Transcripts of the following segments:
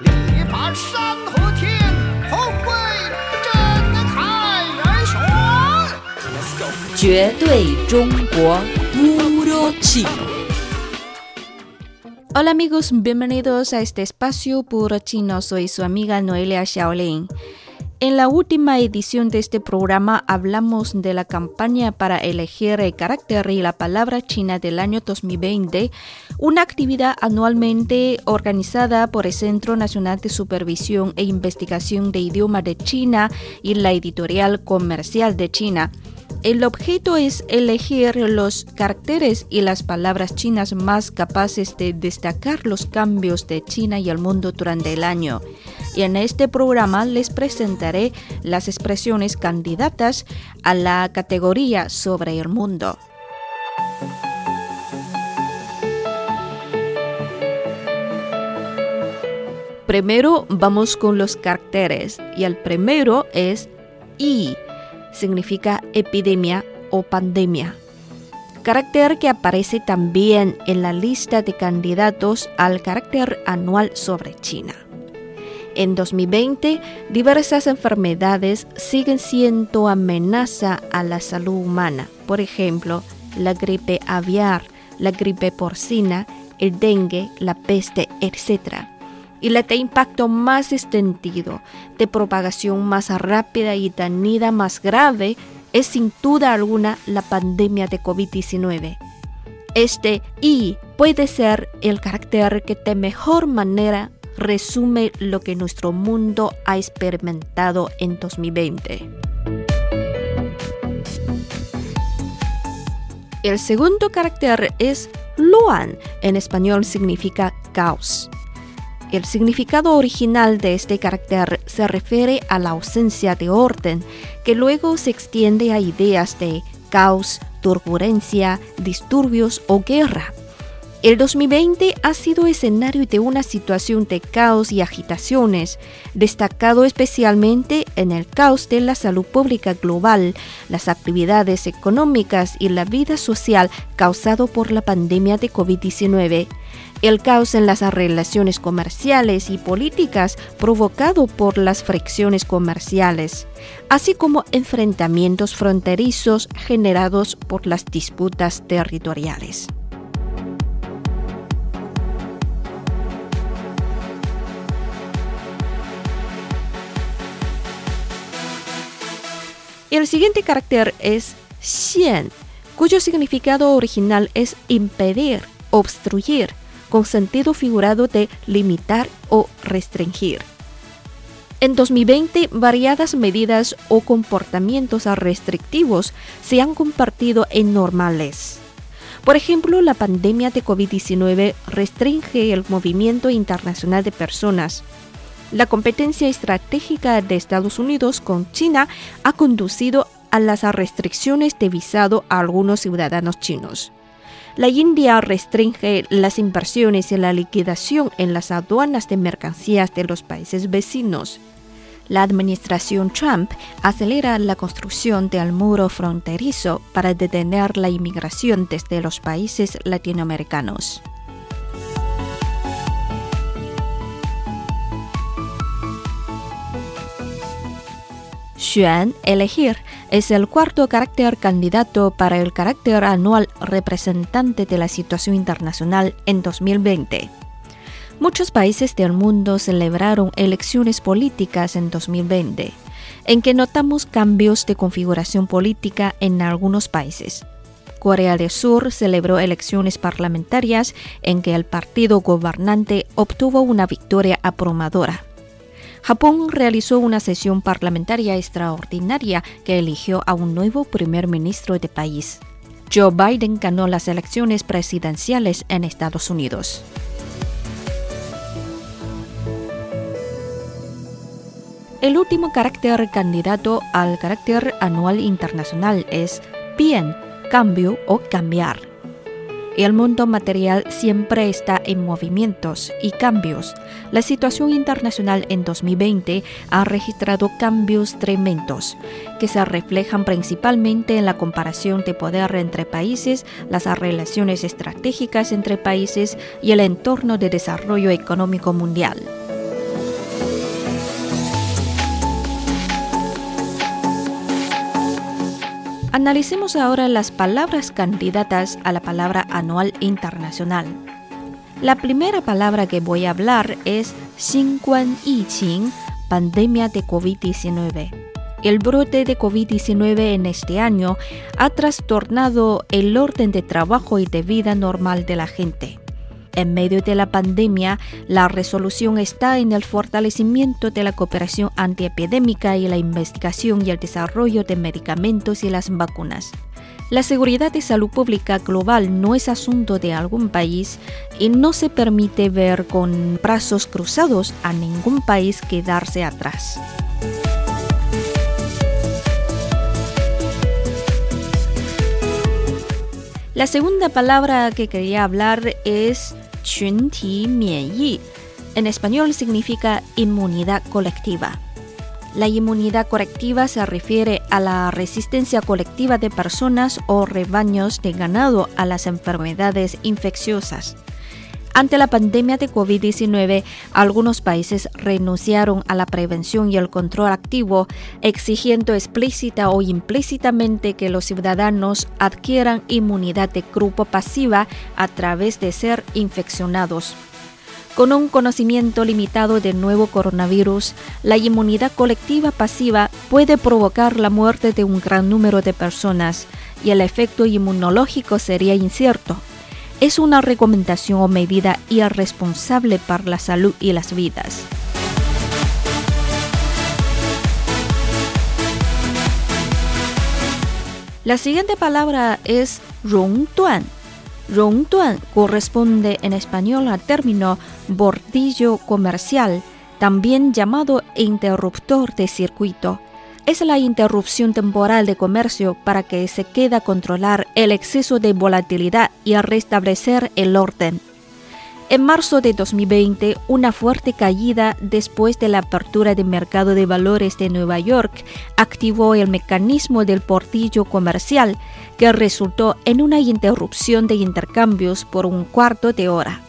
力拔山河天，宏伟震撼人雄。绝对中国 Puro Chino. Hola amigos, bienvenidos a este espacio Puro Chino. Soy su amiga Noelia Shaolin. En la última edición de este programa hablamos de la campaña para elegir el carácter y la palabra china del año 2020, una actividad anualmente organizada por el Centro Nacional de Supervisión e Investigación de Idioma de China y la Editorial Comercial de China. El objeto es elegir los caracteres y las palabras chinas más capaces de destacar los cambios de China y el mundo durante el año. Y en este programa les presentaré las expresiones candidatas a la categoría sobre el mundo. Primero vamos con los caracteres y el primero es I significa epidemia o pandemia. Carácter que aparece también en la lista de candidatos al carácter anual sobre China. En 2020, diversas enfermedades siguen siendo amenaza a la salud humana. Por ejemplo, la gripe aviar, la gripe porcina, el dengue, la peste, etc y la de impacto más extendido, de propagación más rápida y dañida más grave es sin duda alguna la pandemia de COVID-19. Este I puede ser el carácter que de mejor manera resume lo que nuestro mundo ha experimentado en 2020. El segundo carácter es Luan, en español significa caos. El significado original de este carácter se refiere a la ausencia de orden, que luego se extiende a ideas de caos, turbulencia, disturbios o guerra. El 2020 ha sido escenario de una situación de caos y agitaciones, destacado especialmente en el caos de la salud pública global, las actividades económicas y la vida social causado por la pandemia de COVID-19 el caos en las relaciones comerciales y políticas provocado por las fricciones comerciales, así como enfrentamientos fronterizos generados por las disputas territoriales. El siguiente carácter es xian, cuyo significado original es impedir, obstruir, con sentido figurado de limitar o restringir. En 2020, variadas medidas o comportamientos restrictivos se han convertido en normales. Por ejemplo, la pandemia de COVID-19 restringe el movimiento internacional de personas. La competencia estratégica de Estados Unidos con China ha conducido a las restricciones de visado a algunos ciudadanos chinos la India restringe las inversiones y la liquidación en las aduanas de mercancías de los países vecinos. La administración Trump acelera la construcción del muro fronterizo para detener la inmigración desde los países latinoamericanos. Xuan, elegir, es el cuarto carácter candidato para el carácter anual representante de la situación internacional en 2020. Muchos países del mundo celebraron elecciones políticas en 2020, en que notamos cambios de configuración política en algunos países. Corea del Sur celebró elecciones parlamentarias en que el partido gobernante obtuvo una victoria abrumadora. Japón realizó una sesión parlamentaria extraordinaria que eligió a un nuevo primer ministro de país. Joe Biden ganó las elecciones presidenciales en Estados Unidos. El último carácter candidato al carácter anual internacional es bien, cambio o cambiar. El mundo material siempre está en movimientos y cambios. La situación internacional en 2020 ha registrado cambios tremendos, que se reflejan principalmente en la comparación de poder entre países, las relaciones estratégicas entre países y el entorno de desarrollo económico mundial. Analicemos ahora las palabras candidatas a la palabra anual internacional. La primera palabra que voy a hablar es Xinguan Yiqing, pandemia de COVID-19. El brote de COVID-19 en este año ha trastornado el orden de trabajo y de vida normal de la gente. En medio de la pandemia, la resolución está en el fortalecimiento de la cooperación antiepidémica y la investigación y el desarrollo de medicamentos y las vacunas. La seguridad de salud pública global no es asunto de algún país y no se permite ver con brazos cruzados a ningún país quedarse atrás. La segunda palabra que quería hablar es 群体免疫. En español significa inmunidad colectiva. La inmunidad colectiva se refiere a la resistencia colectiva de personas o rebaños de ganado a las enfermedades infecciosas. Ante la pandemia de COVID-19, algunos países renunciaron a la prevención y el control activo, exigiendo explícita o implícitamente que los ciudadanos adquieran inmunidad de grupo pasiva a través de ser infeccionados. Con un conocimiento limitado del nuevo coronavirus, la inmunidad colectiva pasiva puede provocar la muerte de un gran número de personas y el efecto inmunológico sería incierto. Es una recomendación o medida irresponsable para la salud y las vidas. La siguiente palabra es rongduan Rongduan corresponde en español al término bordillo comercial, también llamado interruptor de circuito. Es la interrupción temporal de comercio para que se quede controlar el exceso de volatilidad y restablecer el orden. En marzo de 2020, una fuerte caída después de la apertura del mercado de valores de Nueva York activó el mecanismo del portillo comercial, que resultó en una interrupción de intercambios por un cuarto de hora.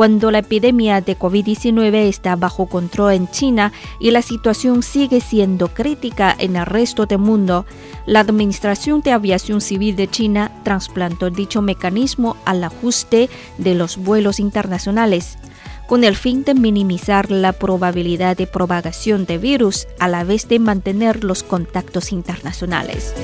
Cuando la epidemia de COVID-19 está bajo control en China y la situación sigue siendo crítica en el resto del mundo, la Administración de Aviación Civil de China trasplantó dicho mecanismo al ajuste de los vuelos internacionales con el fin de minimizar la probabilidad de propagación de virus a la vez de mantener los contactos internacionales.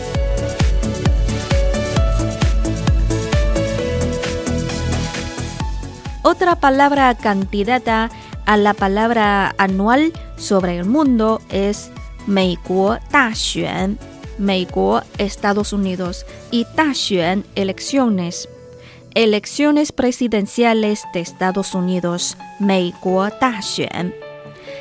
Otra palabra candidata a la palabra anual sobre el mundo es Meiguo Daxuan, Meiguo, Estados Unidos, y Daxuan, elecciones. Elecciones presidenciales de Estados Unidos, Meiguo Daxuan.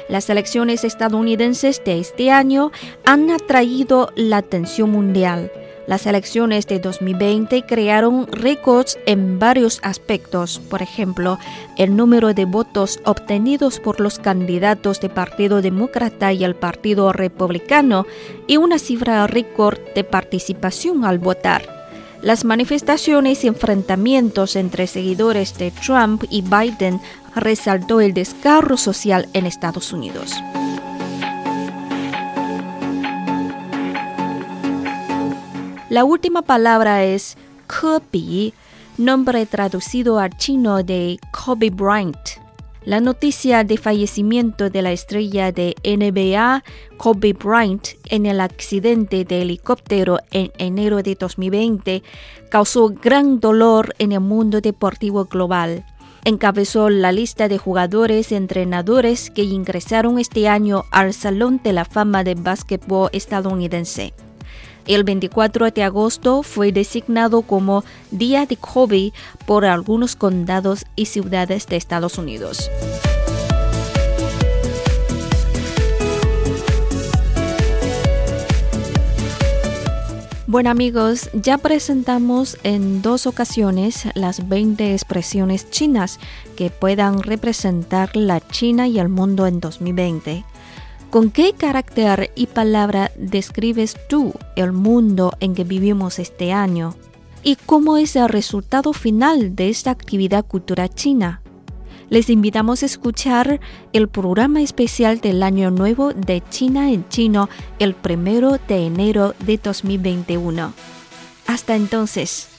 Las elecciones estadounidenses de este año han atraído la atención mundial las elecciones de 2020 crearon récords en varios aspectos, por ejemplo, el número de votos obtenidos por los candidatos del Partido Demócrata y el Partido Republicano y una cifra récord de participación al votar. Las manifestaciones y enfrentamientos entre seguidores de Trump y Biden resaltó el descarro social en Estados Unidos. La última palabra es Kobe, nombre traducido al chino de Kobe Bryant. La noticia de fallecimiento de la estrella de NBA Kobe Bryant en el accidente de helicóptero en enero de 2020 causó gran dolor en el mundo deportivo global. Encabezó la lista de jugadores y entrenadores que ingresaron este año al Salón de la Fama de Básquetbol estadounidense. El 24 de agosto fue designado como Día de Kobe por algunos condados y ciudades de Estados Unidos. Bueno amigos, ya presentamos en dos ocasiones las 20 expresiones chinas que puedan representar la China y el mundo en 2020. ¿Con qué carácter y palabra describes tú el mundo en que vivimos este año? ¿Y cómo es el resultado final de esta actividad cultural china? Les invitamos a escuchar el programa especial del Año Nuevo de China en chino el primero de enero de 2021. Hasta entonces.